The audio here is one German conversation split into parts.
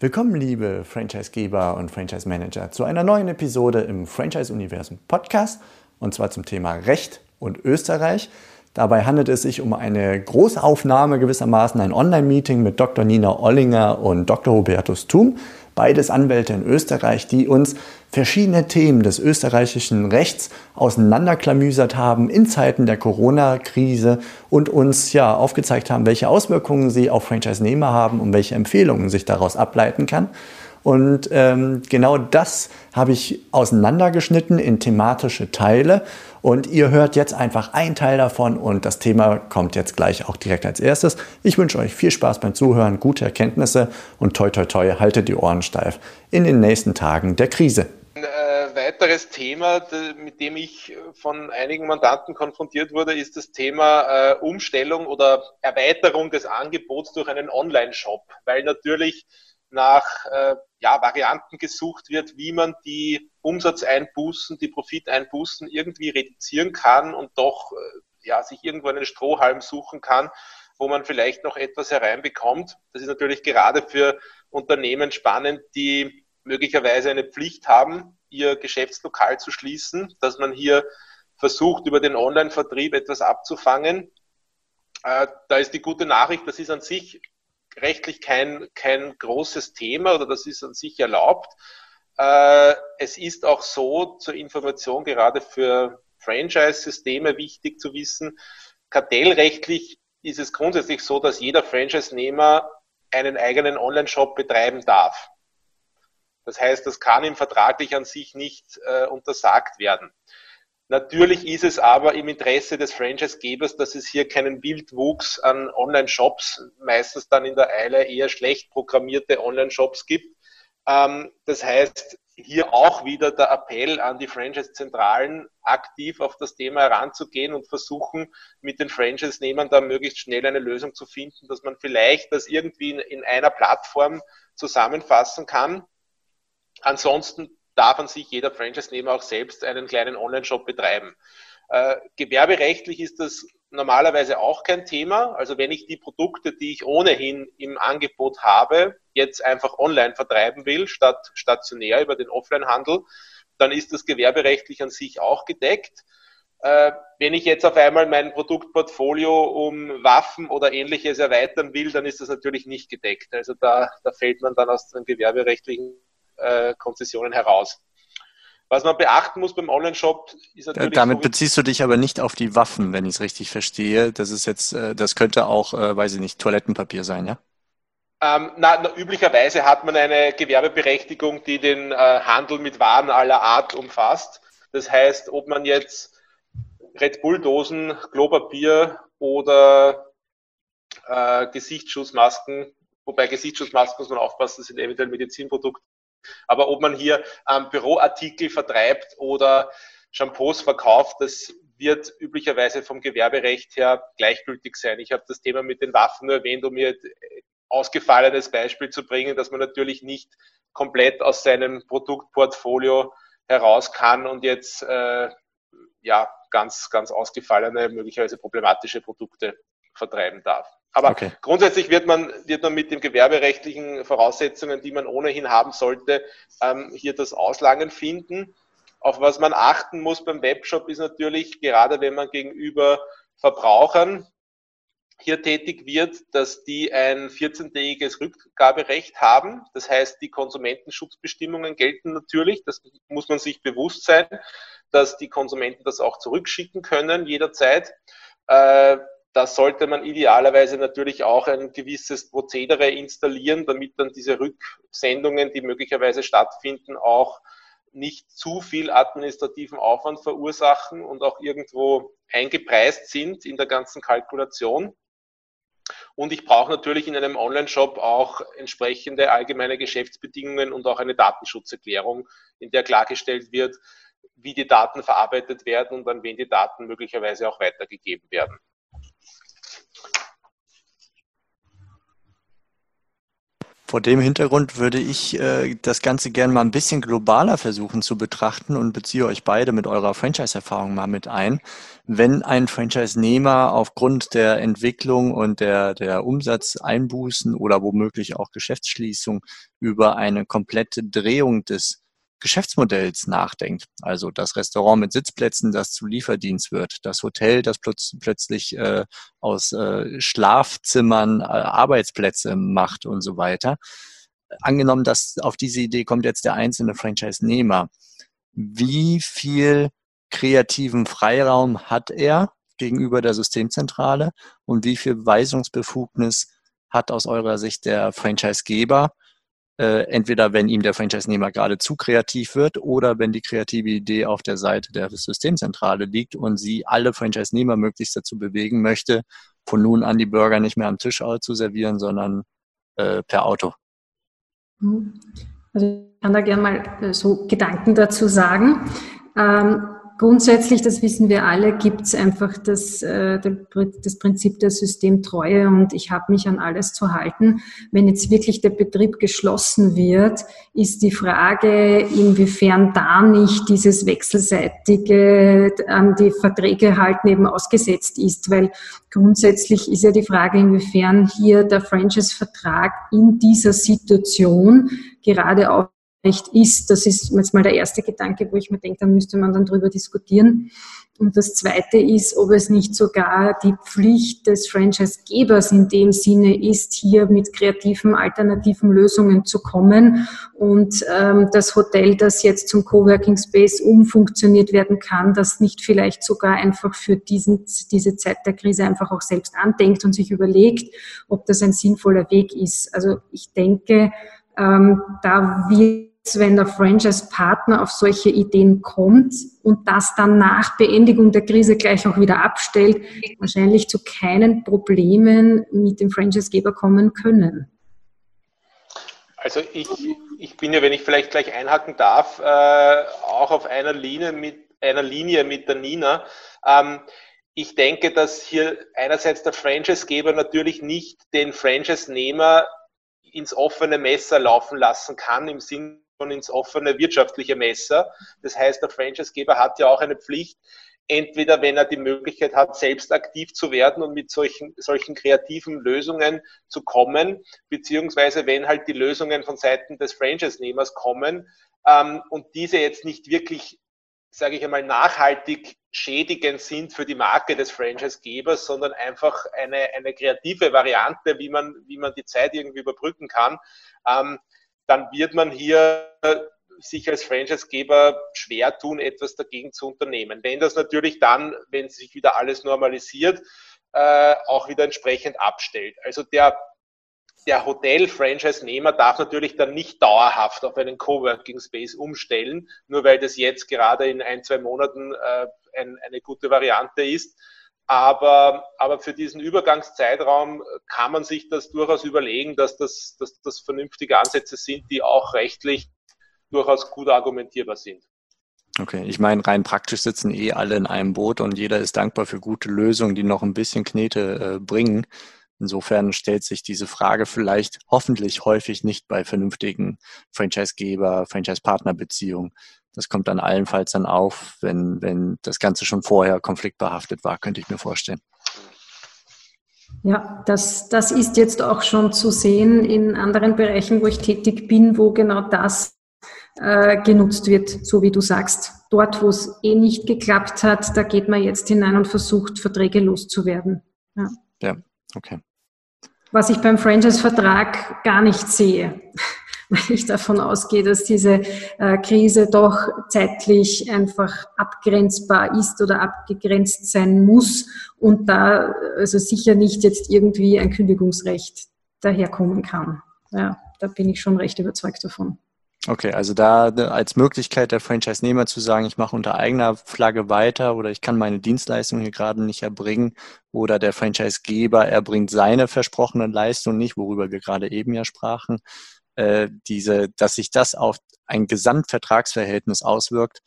Willkommen, liebe Franchisegeber und Franchise Manager, zu einer neuen Episode im Franchise Universum Podcast und zwar zum Thema Recht und Österreich. Dabei handelt es sich um eine Großaufnahme gewissermaßen, ein Online-Meeting mit Dr. Nina Ollinger und Dr. Hubertus Thum, beides Anwälte in Österreich, die uns verschiedene Themen des österreichischen Rechts auseinanderklamüsert haben in Zeiten der Corona-Krise und uns ja aufgezeigt haben, welche Auswirkungen sie auf Franchise-Nehmer haben und welche Empfehlungen sich daraus ableiten kann. Und ähm, genau das habe ich auseinandergeschnitten in thematische Teile. Und ihr hört jetzt einfach einen Teil davon und das Thema kommt jetzt gleich auch direkt als erstes. Ich wünsche euch viel Spaß beim Zuhören, gute Erkenntnisse und toi toi toi, haltet die Ohren steif in den nächsten Tagen der Krise. Ein äh, weiteres Thema, mit dem ich von einigen Mandanten konfrontiert wurde, ist das Thema äh, Umstellung oder Erweiterung des Angebots durch einen Online-Shop, weil natürlich nach äh, ja, Varianten gesucht wird, wie man die Umsatzeinbußen, die Profiteinbußen irgendwie reduzieren kann und doch äh, ja, sich irgendwo einen Strohhalm suchen kann, wo man vielleicht noch etwas hereinbekommt. Das ist natürlich gerade für Unternehmen spannend, die möglicherweise eine Pflicht haben, ihr Geschäftslokal zu schließen, dass man hier versucht, über den Online-Vertrieb etwas abzufangen. Äh, da ist die gute Nachricht, das ist an sich rechtlich kein, kein großes Thema oder das ist an sich erlaubt. Äh, es ist auch so zur Information gerade für Franchise-Systeme wichtig zu wissen, kartellrechtlich ist es grundsätzlich so, dass jeder Franchise-Nehmer einen eigenen Online-Shop betreiben darf. Das heißt, das kann ihm vertraglich an sich nicht äh, untersagt werden. Natürlich ist es aber im Interesse des Franchise-Gebers, dass es hier keinen Wildwuchs an Online-Shops, meistens dann in der Eile eher schlecht programmierte Online-Shops gibt. Ähm, das heißt, hier auch wieder der Appell an die Franchise-Zentralen, aktiv auf das Thema heranzugehen und versuchen, mit den Franchise-Nehmern da möglichst schnell eine Lösung zu finden, dass man vielleicht das irgendwie in, in einer Plattform zusammenfassen kann. Ansonsten darf an sich jeder Franchise-Nehmer auch selbst einen kleinen Online-Shop betreiben. Äh, gewerberechtlich ist das normalerweise auch kein Thema. Also wenn ich die Produkte, die ich ohnehin im Angebot habe, jetzt einfach online vertreiben will, statt stationär über den Offline-Handel, dann ist das gewerberechtlich an sich auch gedeckt. Äh, wenn ich jetzt auf einmal mein Produktportfolio um Waffen oder ähnliches erweitern will, dann ist das natürlich nicht gedeckt. Also da, da fällt man dann aus den gewerberechtlichen äh, Konzessionen heraus. Was man beachten muss beim Online-Shop ist natürlich. Damit beziehst du dich aber nicht auf die Waffen, wenn ich es richtig verstehe. Das ist jetzt, äh, das könnte auch, äh, weiß ich nicht, Toilettenpapier sein, ja? Ähm, na, na, üblicherweise hat man eine Gewerbeberechtigung, die den äh, Handel mit Waren aller Art umfasst. Das heißt, ob man jetzt Red Bull-Dosen, Klopapier oder äh, Gesichtsschutzmasken, wobei Gesichtsschutzmasken muss man aufpassen, das sind eventuell Medizinprodukte, aber ob man hier ähm, Büroartikel vertreibt oder Shampoos verkauft, das wird üblicherweise vom Gewerberecht her gleichgültig sein. Ich habe das Thema mit den Waffen nur erwähnt, um mir ausgefallenes Beispiel zu bringen, dass man natürlich nicht komplett aus seinem Produktportfolio heraus kann und jetzt äh, ja ganz, ganz ausgefallene, möglicherweise problematische Produkte vertreiben darf. Aber okay. grundsätzlich wird man, wird man mit den gewerberechtlichen Voraussetzungen, die man ohnehin haben sollte, ähm, hier das Auslangen finden. Auf was man achten muss beim Webshop ist natürlich, gerade wenn man gegenüber Verbrauchern hier tätig wird, dass die ein 14-tägiges Rückgaberecht haben. Das heißt, die Konsumentenschutzbestimmungen gelten natürlich. Das muss man sich bewusst sein, dass die Konsumenten das auch zurückschicken können jederzeit. Äh, da sollte man idealerweise natürlich auch ein gewisses Prozedere installieren, damit dann diese Rücksendungen, die möglicherweise stattfinden, auch nicht zu viel administrativen Aufwand verursachen und auch irgendwo eingepreist sind in der ganzen Kalkulation. Und ich brauche natürlich in einem Online-Shop auch entsprechende allgemeine Geschäftsbedingungen und auch eine Datenschutzerklärung, in der klargestellt wird, wie die Daten verarbeitet werden und an wen die Daten möglicherweise auch weitergegeben werden. Vor dem Hintergrund würde ich äh, das Ganze gerne mal ein bisschen globaler versuchen zu betrachten und beziehe euch beide mit eurer Franchise-Erfahrung mal mit ein. Wenn ein Franchise-Nehmer aufgrund der Entwicklung und der, der Umsatzeinbußen oder womöglich auch Geschäftsschließung über eine komplette Drehung des Geschäftsmodells nachdenkt. Also das Restaurant mit Sitzplätzen, das zu Lieferdienst wird, das Hotel, das plötz plötzlich äh, aus äh, Schlafzimmern äh, Arbeitsplätze macht und so weiter. Angenommen, dass auf diese Idee kommt jetzt der einzelne Franchise-Nehmer. Wie viel kreativen Freiraum hat er gegenüber der Systemzentrale und wie viel Weisungsbefugnis hat aus eurer Sicht der Franchise-Geber? Äh, entweder wenn ihm der Franchise-Nehmer gerade zu kreativ wird oder wenn die kreative Idee auf der Seite der Systemzentrale liegt und sie alle Franchise-Nehmer möglichst dazu bewegen möchte, von nun an die Burger nicht mehr am Tisch zu servieren, sondern äh, per Auto. Mhm. Also ich kann da gerne mal äh, so Gedanken dazu sagen. Ähm, grundsätzlich, das wissen wir alle, gibt es einfach das, äh, das Prinzip der Systemtreue und ich habe mich an alles zu halten. Wenn jetzt wirklich der Betrieb geschlossen wird, ist die Frage, inwiefern da nicht dieses wechselseitige an die Verträge halten eben ausgesetzt ist, weil grundsätzlich ist ja die Frage, inwiefern hier der Franchise-Vertrag in dieser Situation gerade auch Recht ist. Das ist jetzt mal der erste Gedanke, wo ich mir denke, da müsste man dann drüber diskutieren. Und das zweite ist, ob es nicht sogar die Pflicht des Franchise-Gebers in dem Sinne ist, hier mit kreativen, alternativen Lösungen zu kommen und ähm, das Hotel, das jetzt zum Coworking Space umfunktioniert werden kann, das nicht vielleicht sogar einfach für diesen, diese Zeit der Krise einfach auch selbst andenkt und sich überlegt, ob das ein sinnvoller Weg ist. Also ich denke, ähm, da wir wenn der Franchise-Partner auf solche Ideen kommt und das dann nach Beendigung der Krise gleich auch wieder abstellt, wahrscheinlich zu keinen Problemen mit dem Franchise-Geber kommen können. Also ich, ich bin ja, wenn ich vielleicht gleich einhaken darf, äh, auch auf einer Linie mit einer Linie mit der Nina. Ähm, ich denke, dass hier einerseits der Franchise-Geber natürlich nicht den Franchise-Nehmer ins offene Messer laufen lassen kann, im Sinne schon ins offene wirtschaftliche Messer. Das heißt, der Franchisegeber hat ja auch eine Pflicht, entweder wenn er die Möglichkeit hat, selbst aktiv zu werden und mit solchen, solchen kreativen Lösungen zu kommen, beziehungsweise wenn halt die Lösungen von Seiten des Franchise-Nehmers kommen ähm, und diese jetzt nicht wirklich, sage ich einmal, nachhaltig schädigend sind für die Marke des Franchise-Gebers, sondern einfach eine, eine kreative Variante, wie man, wie man die Zeit irgendwie überbrücken kann. Ähm, dann wird man hier sich als Franchisegeber schwer tun, etwas dagegen zu unternehmen. Wenn das natürlich dann, wenn sich wieder alles normalisiert, äh, auch wieder entsprechend abstellt. Also der, der Hotel-Franchise-Nehmer darf natürlich dann nicht dauerhaft auf einen Coworking Space umstellen, nur weil das jetzt gerade in ein, zwei Monaten äh, ein, eine gute Variante ist, aber, aber für diesen Übergangszeitraum kann man sich das durchaus überlegen, dass das, dass das vernünftige Ansätze sind, die auch rechtlich durchaus gut argumentierbar sind. Okay, ich meine, rein praktisch sitzen eh alle in einem Boot und jeder ist dankbar für gute Lösungen, die noch ein bisschen Knete äh, bringen. Insofern stellt sich diese Frage vielleicht hoffentlich häufig nicht bei vernünftigen Franchise-Geber, Franchise-Partner-Beziehungen. Das kommt dann allenfalls dann auf, wenn, wenn das Ganze schon vorher konfliktbehaftet war, könnte ich mir vorstellen. Ja, das, das ist jetzt auch schon zu sehen in anderen Bereichen, wo ich tätig bin, wo genau das äh, genutzt wird, so wie du sagst. Dort, wo es eh nicht geklappt hat, da geht man jetzt hinein und versucht, Verträge loszuwerden. Ja, ja okay. Was ich beim Franchise-Vertrag gar nicht sehe weil ich davon ausgehe, dass diese äh, Krise doch zeitlich einfach abgrenzbar ist oder abgegrenzt sein muss und da also sicher nicht jetzt irgendwie ein Kündigungsrecht daherkommen kann. Ja, da bin ich schon recht überzeugt davon. Okay, also da als Möglichkeit der Franchise-Nehmer zu sagen, ich mache unter eigener Flagge weiter oder ich kann meine Dienstleistung hier gerade nicht erbringen oder der Franchise-Geber erbringt seine versprochene Leistung nicht, worüber wir gerade eben ja sprachen, äh, diese, dass sich das auf ein Gesamtvertragsverhältnis auswirkt,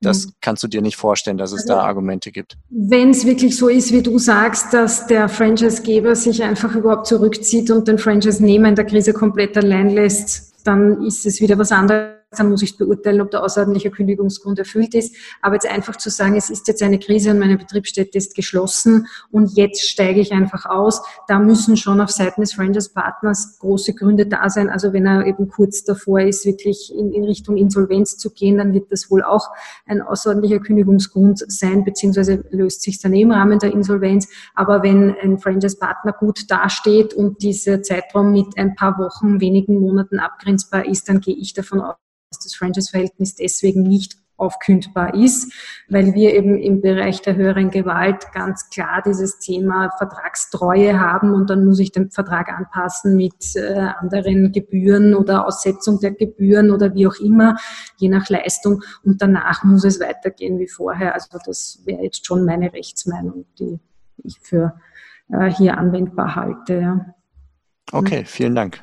das mhm. kannst du dir nicht vorstellen, dass es also, da Argumente gibt. Wenn es wirklich so ist, wie du sagst, dass der Franchisegeber sich einfach überhaupt zurückzieht und den Franchise-Nehmer in der Krise komplett allein lässt, dann ist es wieder was anderes dann muss ich beurteilen, ob der außerordentliche Kündigungsgrund erfüllt ist. Aber jetzt einfach zu sagen, es ist jetzt eine Krise und meine Betriebsstätte ist geschlossen und jetzt steige ich einfach aus, da müssen schon auf Seiten des Franchise-Partners große Gründe da sein. Also wenn er eben kurz davor ist, wirklich in, in Richtung Insolvenz zu gehen, dann wird das wohl auch ein außerordentlicher Kündigungsgrund sein, beziehungsweise löst sich dann im Rahmen der Insolvenz. Aber wenn ein Franchise-Partner gut dasteht und dieser Zeitraum mit ein paar Wochen, wenigen Monaten abgrenzbar ist, dann gehe ich davon aus, das Franchise-Verhältnis deswegen nicht aufkündbar ist, weil wir eben im Bereich der höheren Gewalt ganz klar dieses Thema Vertragstreue haben und dann muss ich den Vertrag anpassen mit äh, anderen Gebühren oder Aussetzung der Gebühren oder wie auch immer, je nach Leistung und danach muss es weitergehen wie vorher. Also das wäre jetzt schon meine Rechtsmeinung, die ich für äh, hier anwendbar halte. Okay, vielen Dank.